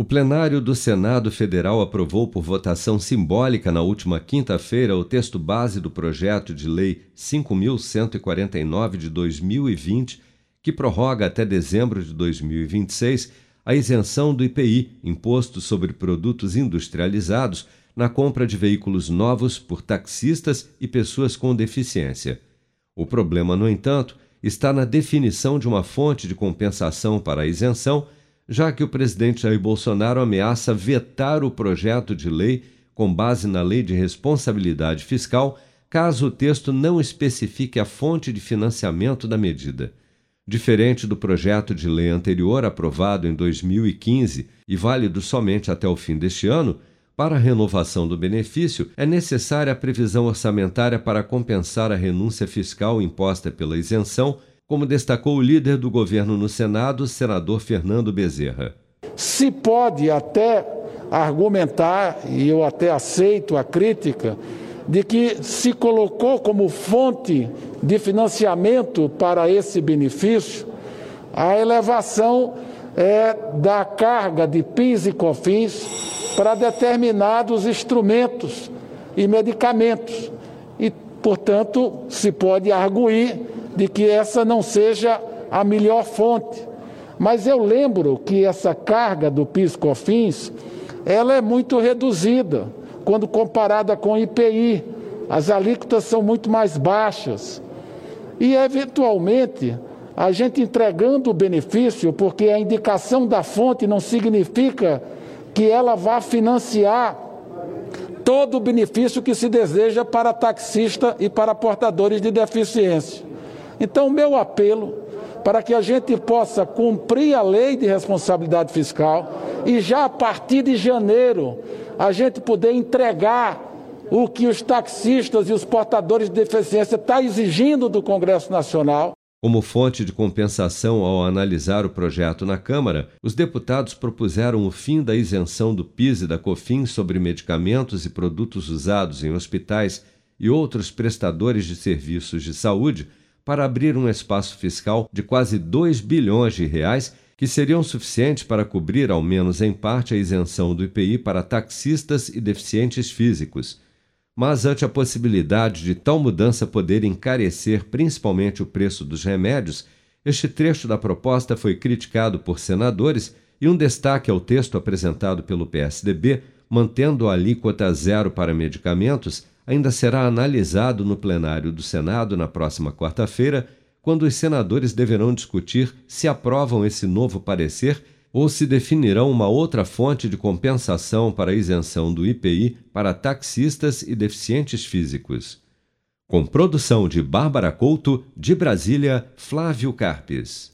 O plenário do Senado Federal aprovou por votação simbólica na última quinta-feira o texto base do projeto de lei 5149 de 2020, que prorroga até dezembro de 2026 a isenção do IPI, imposto sobre produtos industrializados, na compra de veículos novos por taxistas e pessoas com deficiência. O problema, no entanto, está na definição de uma fonte de compensação para a isenção já que o presidente Jair Bolsonaro ameaça vetar o projeto de lei com base na Lei de Responsabilidade Fiscal, caso o texto não especifique a fonte de financiamento da medida. Diferente do projeto de lei anterior aprovado em 2015 e válido somente até o fim deste ano, para a renovação do benefício é necessária a previsão orçamentária para compensar a renúncia fiscal imposta pela isenção como destacou o líder do governo no Senado, senador Fernando Bezerra. Se pode até argumentar, e eu até aceito a crítica, de que se colocou como fonte de financiamento para esse benefício a elevação é, da carga de PIS e COFINS para determinados instrumentos e medicamentos. E, portanto, se pode arguir de que essa não seja a melhor fonte. Mas eu lembro que essa carga do PIS/COFINS, ela é muito reduzida quando comparada com o IPI. As alíquotas são muito mais baixas. E eventualmente, a gente entregando o benefício, porque a indicação da fonte não significa que ela vá financiar todo o benefício que se deseja para taxista e para portadores de deficiência. Então, meu apelo para que a gente possa cumprir a lei de responsabilidade fiscal e já a partir de janeiro a gente poder entregar o que os taxistas e os portadores de deficiência estão tá exigindo do Congresso Nacional. Como fonte de compensação ao analisar o projeto na Câmara, os deputados propuseram o fim da isenção do PIS e da COFINS sobre medicamentos e produtos usados em hospitais e outros prestadores de serviços de saúde para abrir um espaço fiscal de quase 2 bilhões de reais que seriam suficientes para cobrir, ao menos em parte, a isenção do IPI para taxistas e deficientes físicos. Mas, ante a possibilidade de tal mudança poder encarecer principalmente o preço dos remédios, este trecho da proposta foi criticado por senadores e um destaque ao texto apresentado pelo PSDB, mantendo a alíquota zero para medicamentos, ainda será analisado no plenário do Senado na próxima quarta-feira, quando os senadores deverão discutir se aprovam esse novo parecer ou se definirão uma outra fonte de compensação para a isenção do IPI para taxistas e deficientes físicos. Com produção de Bárbara Couto, de Brasília, Flávio Carpes.